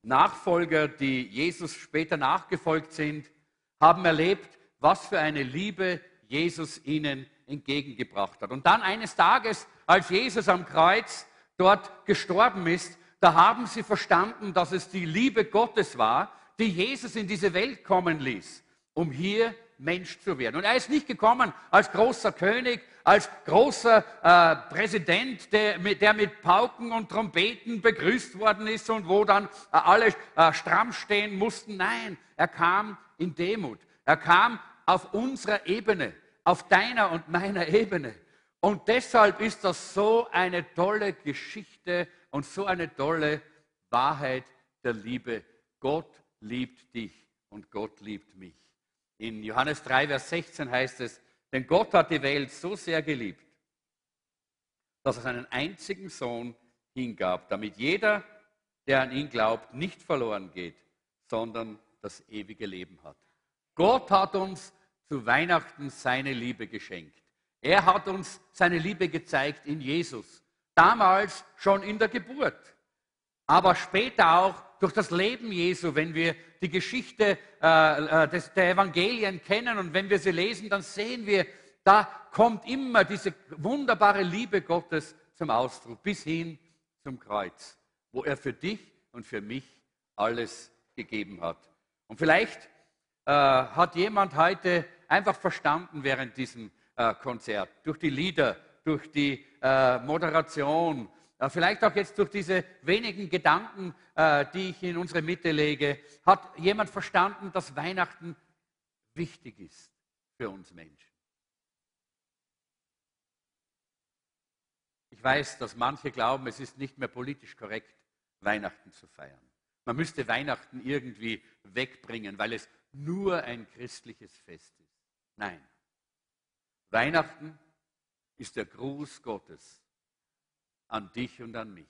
Nachfolger, die Jesus später nachgefolgt sind, haben erlebt, was für eine Liebe Jesus ihnen entgegengebracht hat. Und dann eines Tages, als Jesus am Kreuz dort gestorben ist, da haben sie verstanden, dass es die Liebe Gottes war, die Jesus in diese Welt kommen ließ, um hier Mensch zu werden. Und er ist nicht gekommen als großer König, als großer äh, Präsident, der, der, mit Pauken und Trompeten begrüßt worden ist und wo dann äh, alle äh, stramm stehen mussten. Nein, er kam in Demut. Er kam auf unserer Ebene, auf deiner und meiner Ebene. Und deshalb ist das so eine tolle Geschichte und so eine tolle Wahrheit der Liebe. Gott liebt dich und Gott liebt mich. In Johannes 3, Vers 16 heißt es, denn Gott hat die Welt so sehr geliebt, dass er seinen einzigen Sohn hingab, damit jeder, der an ihn glaubt, nicht verloren geht, sondern das ewige Leben hat. Gott hat uns zu Weihnachten seine Liebe geschenkt. Er hat uns seine Liebe gezeigt in Jesus. Damals schon in der Geburt, aber später auch durch das Leben Jesu, wenn wir die Geschichte äh, äh, des, der Evangelien kennen und wenn wir sie lesen, dann sehen wir, da kommt immer diese wunderbare Liebe Gottes zum Ausdruck, bis hin zum Kreuz, wo er für dich und für mich alles gegeben hat. Und vielleicht äh, hat jemand heute einfach verstanden während diesem äh, Konzert, durch die Lieder, durch die äh, Moderation, vielleicht auch jetzt durch diese wenigen Gedanken, äh, die ich in unsere Mitte lege, hat jemand verstanden, dass Weihnachten wichtig ist für uns Menschen. Ich weiß, dass manche glauben, es ist nicht mehr politisch korrekt, Weihnachten zu feiern. Man müsste Weihnachten irgendwie wegbringen, weil es nur ein christliches Fest ist. Nein. Weihnachten ist der Gruß Gottes an dich und an mich.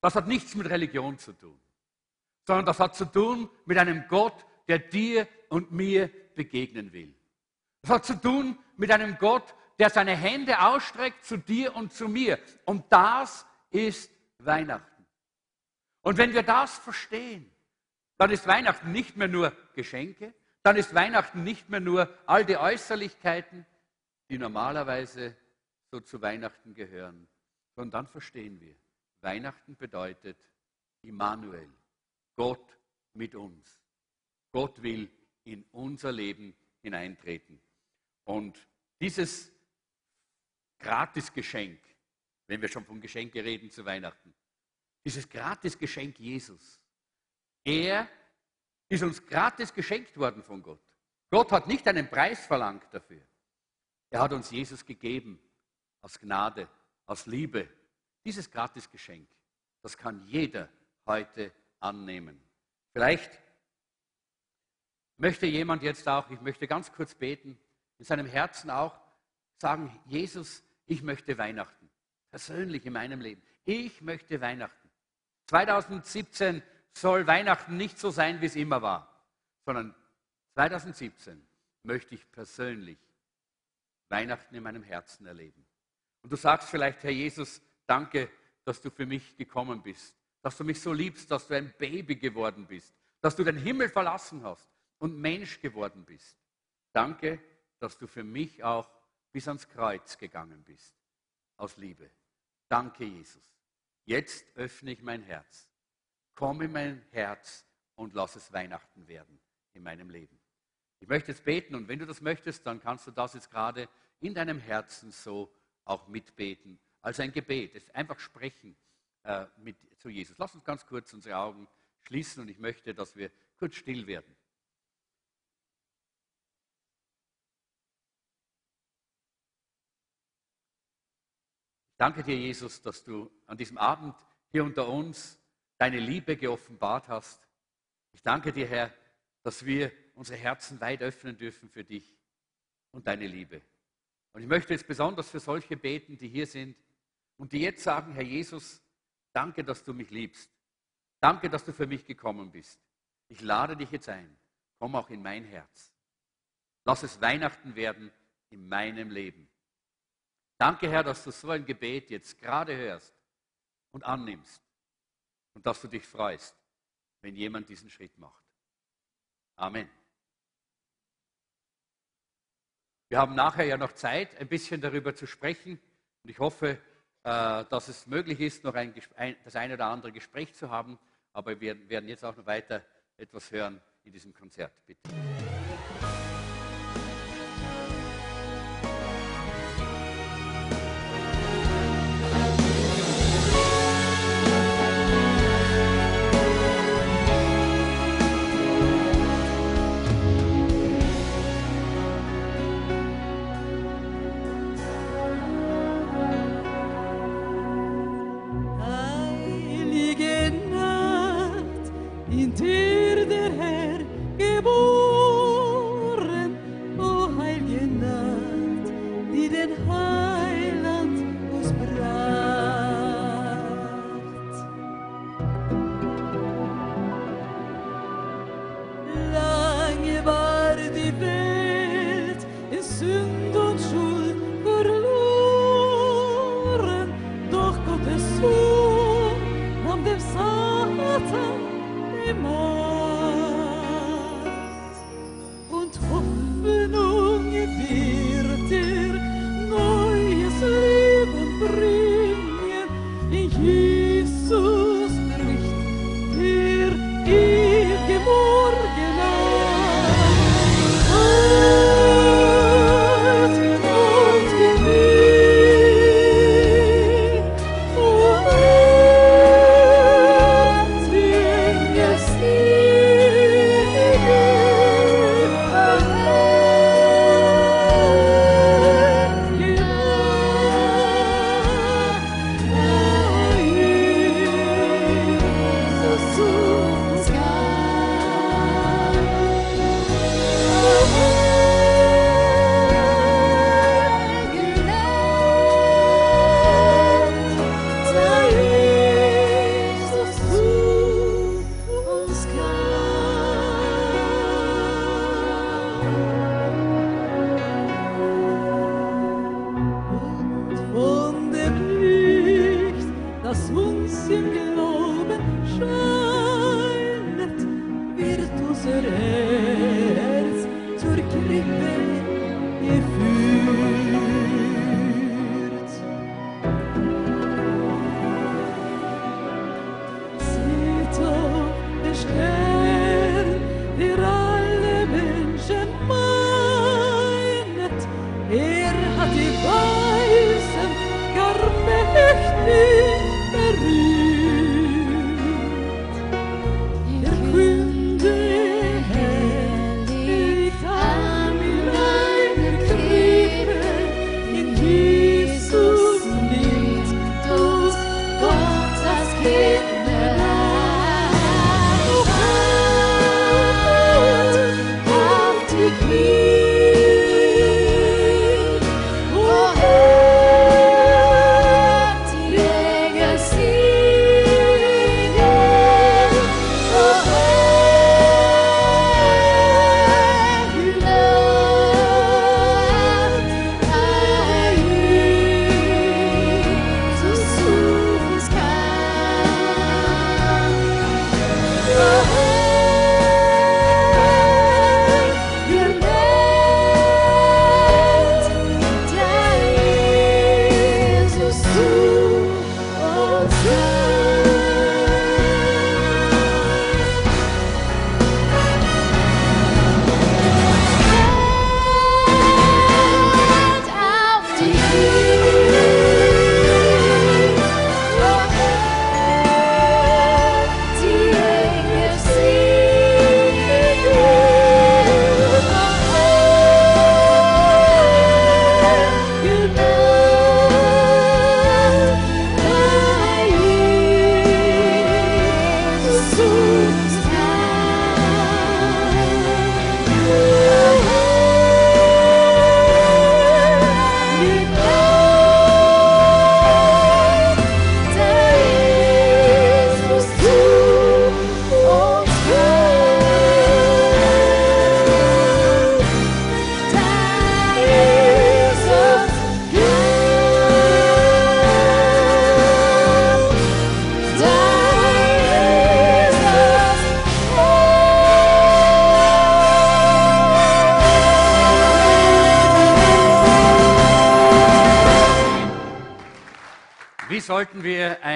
Das hat nichts mit Religion zu tun, sondern das hat zu tun mit einem Gott, der dir und mir begegnen will. Das hat zu tun mit einem Gott, der seine Hände ausstreckt zu dir und zu mir. Und das ist Weihnachten. Und wenn wir das verstehen, dann ist Weihnachten nicht mehr nur Geschenke, dann ist Weihnachten nicht mehr nur all die Äußerlichkeiten, die normalerweise so zu Weihnachten gehören, sondern dann verstehen wir, Weihnachten bedeutet Immanuel, Gott mit uns. Gott will in unser Leben hineintreten. Und dieses Gratisgeschenk, wenn wir schon von Geschenke reden zu Weihnachten, dieses Gratisgeschenk Jesus, er ist uns gratis geschenkt worden von Gott. Gott hat nicht einen Preis verlangt dafür. Er hat uns Jesus gegeben aus Gnade aus Liebe. Dieses Gratisgeschenk, das kann jeder heute annehmen. Vielleicht möchte jemand jetzt auch, ich möchte ganz kurz beten, in seinem Herzen auch sagen, Jesus, ich möchte Weihnachten. Persönlich in meinem Leben. Ich möchte Weihnachten. 2017 soll Weihnachten nicht so sein, wie es immer war, sondern 2017 möchte ich persönlich Weihnachten in meinem Herzen erleben. Und du sagst vielleicht, Herr Jesus, danke, dass du für mich gekommen bist, dass du mich so liebst, dass du ein Baby geworden bist, dass du den Himmel verlassen hast und Mensch geworden bist. Danke, dass du für mich auch bis ans Kreuz gegangen bist. Aus Liebe. Danke, Jesus. Jetzt öffne ich mein Herz. Komm in mein Herz und lass es Weihnachten werden in meinem Leben. Ich möchte jetzt beten und wenn du das möchtest, dann kannst du das jetzt gerade in deinem Herzen so auch mitbeten, als ein Gebet. Es einfach sprechen äh, mit, zu Jesus. Lass uns ganz kurz unsere Augen schließen und ich möchte, dass wir kurz still werden. Ich danke dir, Jesus, dass du an diesem Abend hier unter uns deine Liebe geoffenbart hast. Ich danke dir, Herr, dass wir unsere Herzen weit öffnen dürfen für dich und deine Liebe. Und ich möchte jetzt besonders für solche beten, die hier sind und die jetzt sagen, Herr Jesus, danke, dass du mich liebst. Danke, dass du für mich gekommen bist. Ich lade dich jetzt ein. Komm auch in mein Herz. Lass es Weihnachten werden in meinem Leben. Danke, Herr, dass du so ein Gebet jetzt gerade hörst und annimmst und dass du dich freust, wenn jemand diesen Schritt macht. Amen. Wir haben nachher ja noch Zeit, ein bisschen darüber zu sprechen. Und ich hoffe, äh, dass es möglich ist, noch ein, das eine oder andere Gespräch zu haben. Aber wir werden jetzt auch noch weiter etwas hören in diesem Konzert. Bitte. In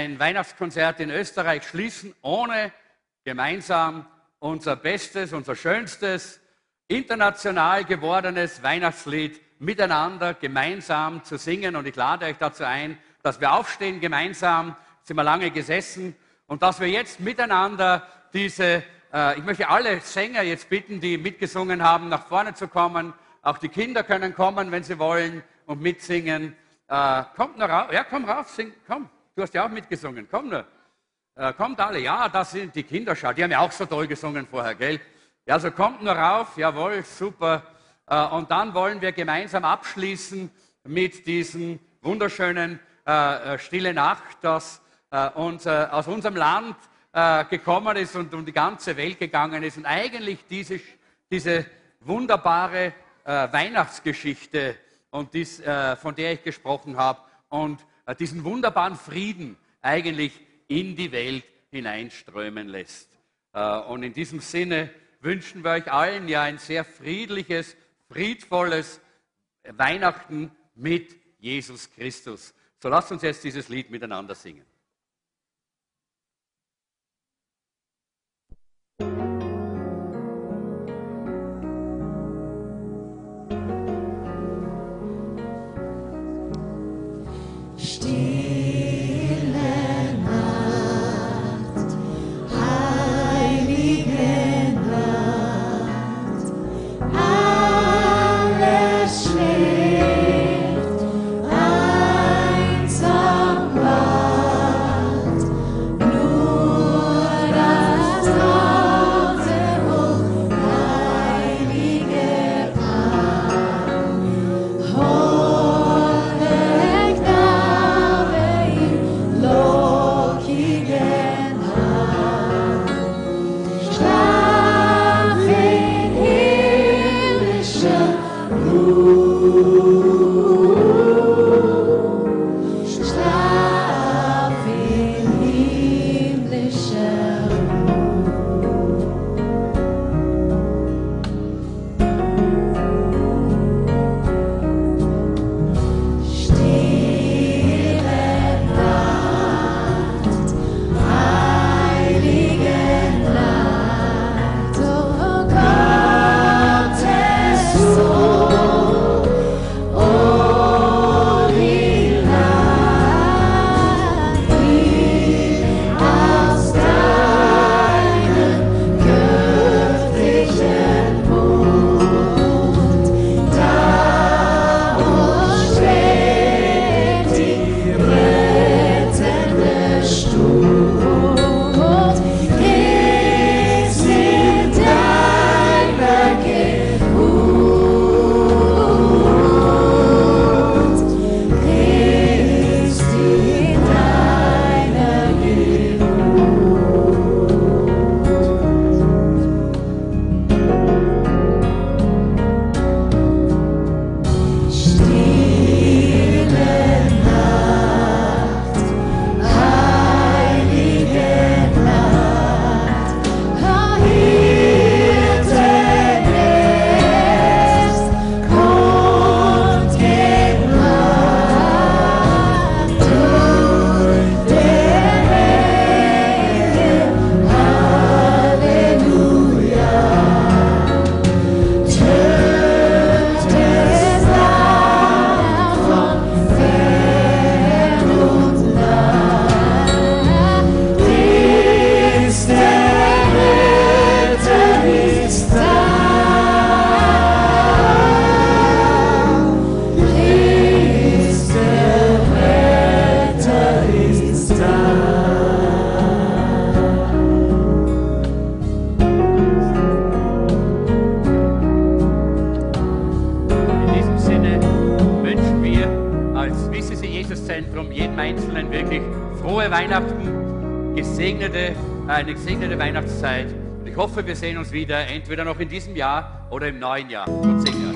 ein Weihnachtskonzert in Österreich schließen, ohne gemeinsam unser bestes, unser schönstes, international gewordenes Weihnachtslied miteinander gemeinsam zu singen. Und ich lade euch dazu ein, dass wir aufstehen gemeinsam, sind wir lange gesessen, und dass wir jetzt miteinander diese, äh, ich möchte alle Sänger jetzt bitten, die mitgesungen haben, nach vorne zu kommen. Auch die Kinder können kommen, wenn sie wollen und mitsingen. Äh, kommt nur rauf, ja, komm rauf, sing, komm. Du hast ja auch mitgesungen, komm nur. Äh, kommt alle, ja, das sind die Kinder, schau, die haben ja auch so toll gesungen vorher, gell? Ja, also kommt nur rauf, jawohl, super. Äh, und dann wollen wir gemeinsam abschließen mit diesem wunderschönen äh, äh Stille Nacht, das äh, uns, äh, aus unserem Land gekommen ist und um die ganze Welt gegangen ist und eigentlich diese, diese wunderbare Weihnachtsgeschichte, und dies, von der ich gesprochen habe, und diesen wunderbaren Frieden eigentlich in die Welt hineinströmen lässt. Und in diesem Sinne wünschen wir euch allen ja ein sehr friedliches, friedvolles Weihnachten mit Jesus Christus. So lasst uns jetzt dieses Lied miteinander singen. Wieder, entweder noch in diesem Jahr oder im neuen Jahr. Gott segne